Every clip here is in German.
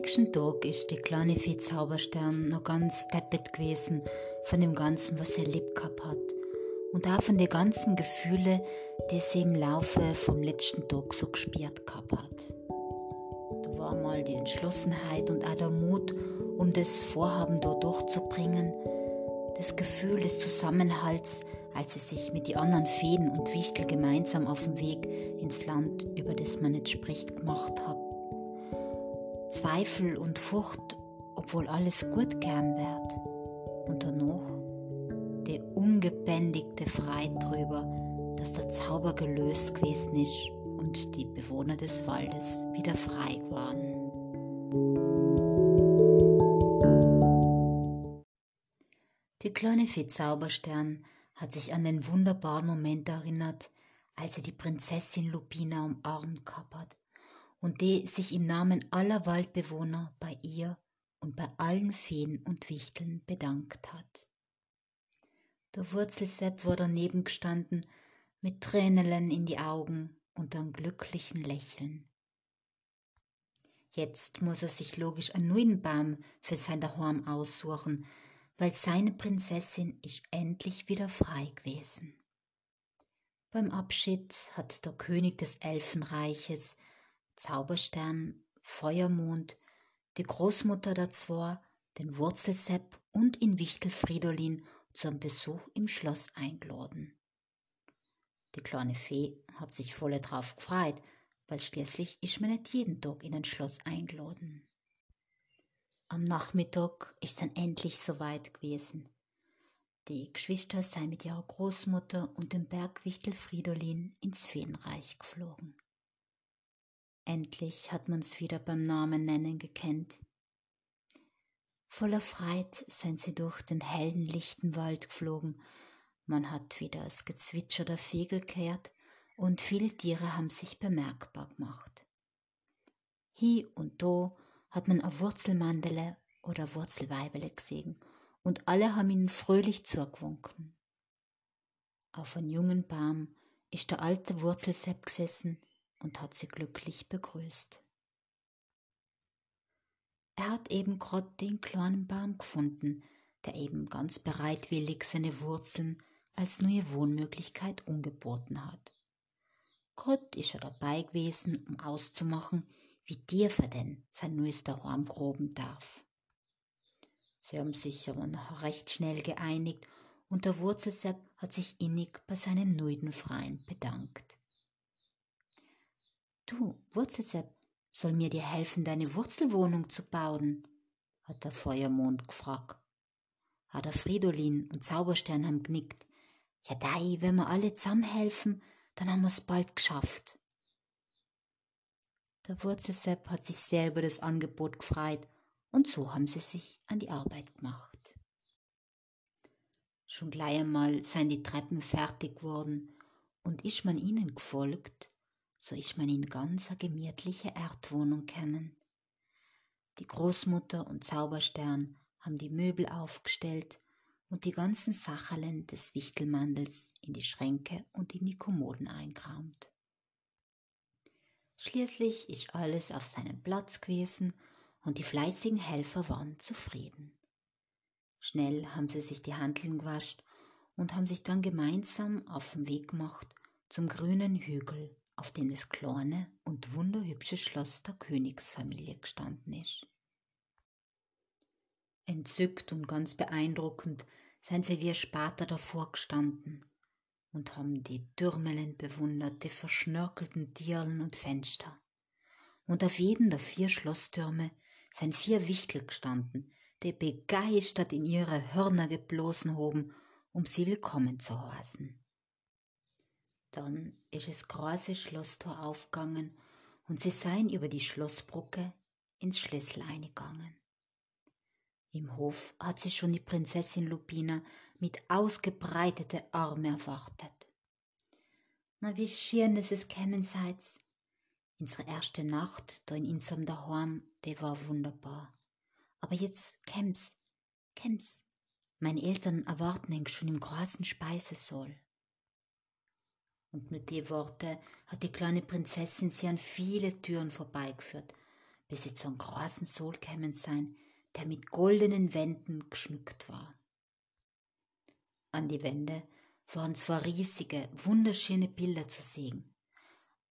nächsten Tag ist die kleine Fee Zauberstern noch ganz deppet gewesen von dem Ganzen, was sie erlebt gehabt hat. Und auch von den ganzen Gefühlen, die sie im Laufe vom letzten Tag so gespürt gehabt hat. Da war mal die Entschlossenheit und auch der Mut, um das Vorhaben da durchzubringen. Das Gefühl des Zusammenhalts, als sie sich mit den anderen Feen und Wichtel gemeinsam auf dem Weg ins Land, über das man nicht spricht, gemacht hat. Zweifel und Furcht, obwohl alles gut gern wird. Und danach die ungebändigte Freude darüber, dass der Zauber gelöst gewesen ist und die Bewohner des Waldes wieder frei waren. Die kleine Fee Zauberstern hat sich an den wunderbaren Moment erinnert, als sie die Prinzessin Lupina umarmt gehabt und die sich im Namen aller Waldbewohner bei ihr und bei allen Feen und Wichteln bedankt hat. Der Wurzelsepp war daneben gestanden, mit Tränelen in die Augen und einem glücklichen Lächeln. Jetzt muss er sich logisch einen neuen Baum für sein Daheim aussuchen, weil seine Prinzessin ist endlich wieder frei gewesen. Beim Abschied hat der König des Elfenreiches Zauberstern, Feuermond, die Großmutter zwei, den Wurzelsepp und in Wichtel Fridolin zum Besuch im Schloss eingeladen. Die kleine Fee hat sich voll drauf gefreut, weil schließlich ist man nicht jeden Tag in ein Schloss eingeladen. Am Nachmittag ist dann endlich soweit gewesen. Die Geschwister seien mit ihrer Großmutter und dem Bergwichtel Fridolin ins Feenreich geflogen. Endlich hat man's wieder beim Namen nennen gekannt. Voller Freit sind sie durch den hellen, lichten Wald geflogen. Man hat wieder das Gezwitscher der Vögel gehört und viele Tiere haben sich bemerkbar gemacht. Hier und da hat man eine Wurzelmandele oder Wurzelweibele gesehen und alle haben ihnen fröhlich zugewunken. Auf einem jungen Baum ist der alte Wurzelsepp gesessen und hat sie glücklich begrüßt. Er hat eben grad den kleinen Baum gefunden, der eben ganz bereitwillig seine Wurzeln als neue Wohnmöglichkeit umgeboten hat. Grad ist er dabei gewesen, um auszumachen, wie tief er denn sein neues Daheim groben darf. Sie haben sich aber noch recht schnell geeinigt und der Wurzelsepp hat sich innig bei seinem neuen Freund bedankt. Du, Wurzelsepp, soll mir dir helfen, deine Wurzelwohnung zu bauen? hat der Feuermond gefragt. Hat der Fridolin und Zauberstern haben genickt. Ja, dei, wenn wir alle zusammenhelfen, dann haben wir's bald geschafft. Der Wurzelsepp hat sich sehr über das Angebot gefreut und so haben sie sich an die Arbeit gemacht. Schon gleich einmal seien die Treppen fertig geworden und ist man ihnen gefolgt, so ist man in ganz a gemütliche Erdwohnung kämen. Die Großmutter und Zauberstern haben die Möbel aufgestellt und die ganzen Sacherlen des Wichtelmandels in die Schränke und in die Kommoden eingeraumt. Schließlich ist alles auf seinem Platz gewesen und die fleißigen Helfer waren zufrieden. Schnell haben sie sich die Handeln gewascht und haben sich dann gemeinsam auf den Weg gemacht zum grünen Hügel, auf dem das kleine und wunderhübsche Schloss der Königsfamilie gestanden ist. Entzückt und ganz beeindruckend seien sie wie Spater davor gestanden und haben die Türmelen bewundert, die verschnörkelten Tierlen und Fenster. Und auf jeden der vier Schlosstürme seien vier Wichtel gestanden, die begeistert in ihre Hörner geblosen hoben, um sie willkommen zu heißen. Dann ist das große Schlosstor aufgegangen und sie seien über die Schlossbrücke ins Schlüssel eingegangen. Im Hof hat sie schon die Prinzessin Lupina mit ausgebreitete Arme erwartet. Na, wie schön, dass es kämen seid. Unsere erste Nacht da in unserem Daheim, die war wunderbar. Aber jetzt käm's, käm's. Meine Eltern erwarten ihn schon im großen Speisesaal. Und mit den Worten hat die kleine Prinzessin sie an viele Türen vorbeigeführt, bis sie zu einem großen Saal kämen sein, der mit goldenen Wänden geschmückt war. An die Wände waren zwar riesige, wunderschöne Bilder zu sehen,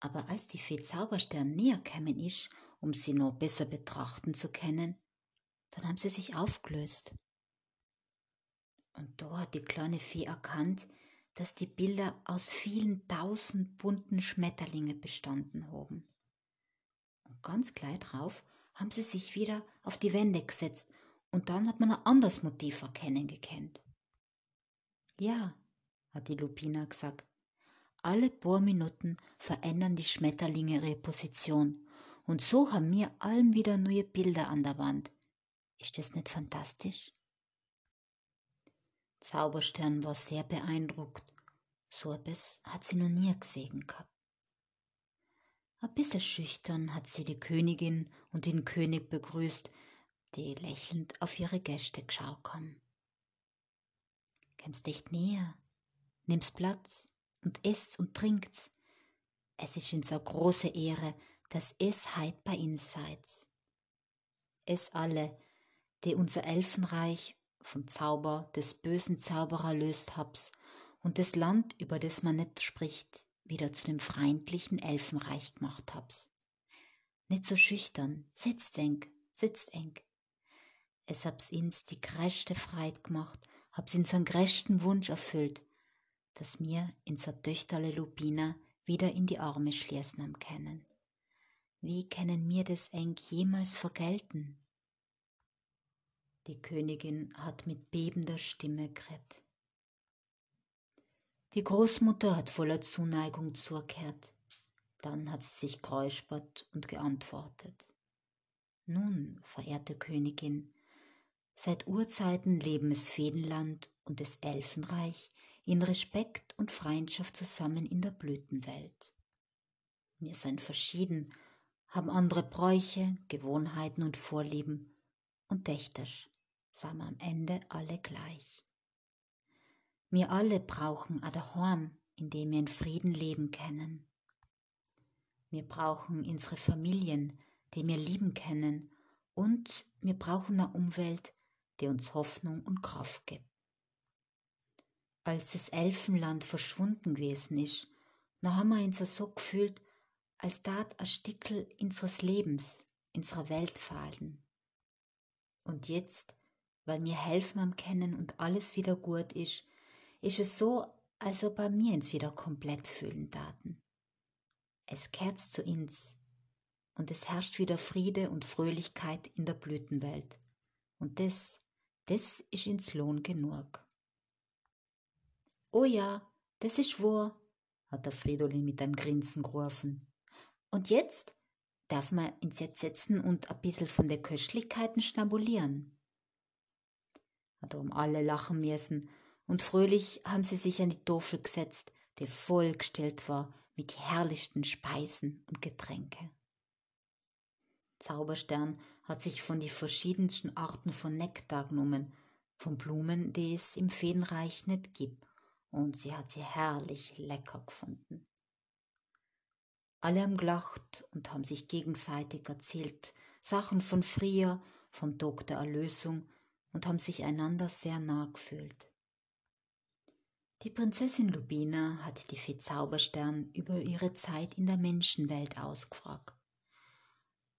aber als die Fee Zauberstern näher kämen ist, um sie noch besser betrachten zu können, dann haben sie sich aufgelöst. Und da hat die kleine Fee erkannt, dass die Bilder aus vielen tausend bunten Schmetterlinge bestanden haben. Und ganz gleich drauf haben sie sich wieder auf die Wände gesetzt und dann hat man ein anderes Motiv erkennen gekannt. Ja, hat die Lupina gesagt, alle paar Minuten verändern die Schmetterlinge ihre Position und so haben wir allen wieder neue Bilder an der Wand. Ist das nicht fantastisch? Zauberstern war sehr beeindruckt. So etwas hat sie noch nie gesehen gehabt. Ein bisschen schüchtern hat sie die Königin und den König begrüßt, die lächelnd auf ihre Gäste geschaut haben. Kämst dicht näher, nimm's Platz und esst und trinkt's. Es ist uns eine große Ehre, dass es heit bei seid. Es alle, die unser Elfenreich vom Zauber des bösen Zauberer löst hab's und das Land, über das man nicht spricht, wieder zu dem freundlichen Elfenreich gemacht hab's. Nicht so schüchtern, sitzt eng, sitzt eng. Es hab's ins die größte Freit gemacht, hab's ins seinen größten Wunsch erfüllt, dass mir in sa Töchterle Lupina wieder in die Arme schließen am kennen. Wie können mir das eng jemals vergelten? Die Königin hat mit bebender Stimme geredet. Die Großmutter hat voller Zuneigung zurkehrt. Dann hat sie sich geräuspert und geantwortet. Nun, verehrte Königin, seit Urzeiten leben es Feenland und das Elfenreich in Respekt und Freundschaft zusammen in der Blütenwelt. Wir sind verschieden, haben andere Bräuche, Gewohnheiten und Vorlieben und dächtersch sind am Ende alle gleich. Wir alle brauchen ein Daheim, in dem wir in Frieden leben können. Wir brauchen unsere Familien, die wir lieben können, und wir brauchen eine Umwelt, die uns Hoffnung und Kraft gibt. Als das Elfenland verschwunden gewesen ist, da haben wir uns so gefühlt, als dat ein Stickel unseres Lebens, unserer Welt fallen. Und jetzt weil mir helfen am Kennen und alles wieder gut ist, ist es so, als ob bei mir ins wieder komplett fühlen daten. Es kehrt zu ins und es herrscht wieder Friede und Fröhlichkeit in der Blütenwelt. Und das, das ist ins Lohn genug. Oh ja, das ist wahr, hat der Fridolin mit einem Grinsen gerufen. Und jetzt darf man ins Jetzt setzen und ein bisschen von der Köstlichkeiten schnabulieren hat um alle lachen müssen, und fröhlich haben sie sich an die Tafel gesetzt, die vollgestellt war mit herrlichsten Speisen und Getränke. Zauberstern hat sich von die verschiedensten Arten von Nektar genommen, von Blumen, die es im Feenreich nicht gibt, und sie hat sie herrlich lecker gefunden. Alle haben gelacht und haben sich gegenseitig erzählt, Sachen von früher, vom Tag der Erlösung und haben sich einander sehr nah gefühlt. Die Prinzessin Lubina hat die Fee Zauberstern über ihre Zeit in der Menschenwelt ausgefragt.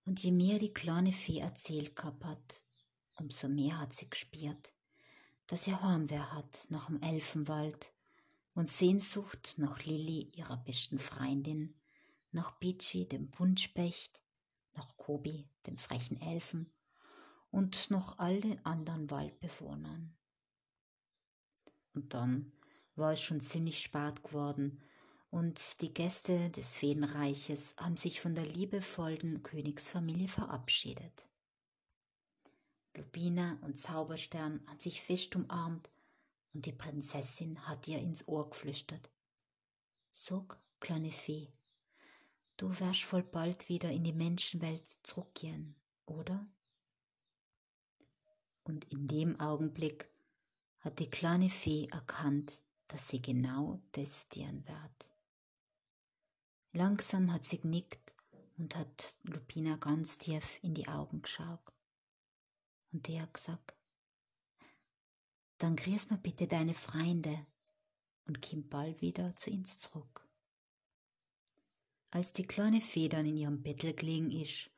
Und je mehr die kleine Fee erzählt gehabt hat, umso mehr hat sie gespürt, dass ihr Heimweh hat nach dem Elfenwald und Sehnsucht nach Lilli, ihrer besten Freundin, nach Pichi, dem Buntspecht, nach Kobi, dem frechen Elfen und noch all den anderen Waldbewohnern. Und dann war es schon ziemlich spät geworden, und die Gäste des Feenreiches haben sich von der liebevollen Königsfamilie verabschiedet. Lubina und Zauberstern haben sich fest umarmt, und die Prinzessin hat ihr ins Ohr geflüstert. Sog, kleine Fee, du wirst voll bald wieder in die Menschenwelt zurückgehen, oder? Und in dem Augenblick hat die kleine Fee erkannt, dass sie genau das tun wird. Langsam hat sie genickt und hat Lupina ganz tief in die Augen geschaut. Und die hat gesagt, dann grüß mir bitte deine Freunde und komm bald wieder zu uns zurück. Als die kleine Federn in ihrem Bettel gelegen ist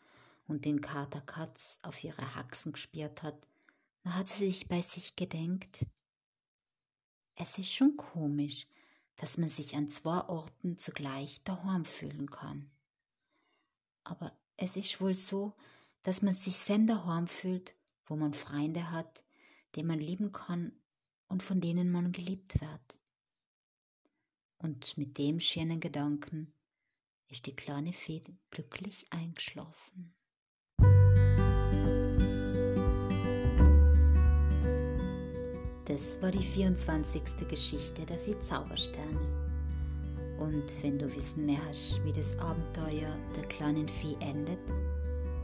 und den Kater Katz auf ihre Haxen gespielt hat, da hat sie sich bei sich gedenkt, es ist schon komisch, dass man sich an zwei Orten zugleich daheim fühlen kann. Aber es ist wohl so, dass man sich sem daheim fühlt, wo man Freunde hat, die man lieben kann und von denen man geliebt wird. Und mit dem schönen Gedanken ist die kleine Fee glücklich eingeschlafen. Das war die 24. Geschichte der vier Zaubersterne. Und wenn du wissen hast, wie das Abenteuer der kleinen Fee endet,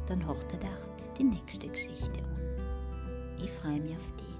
dann horchte dir die nächste Geschichte an. Ich freue mich auf dich.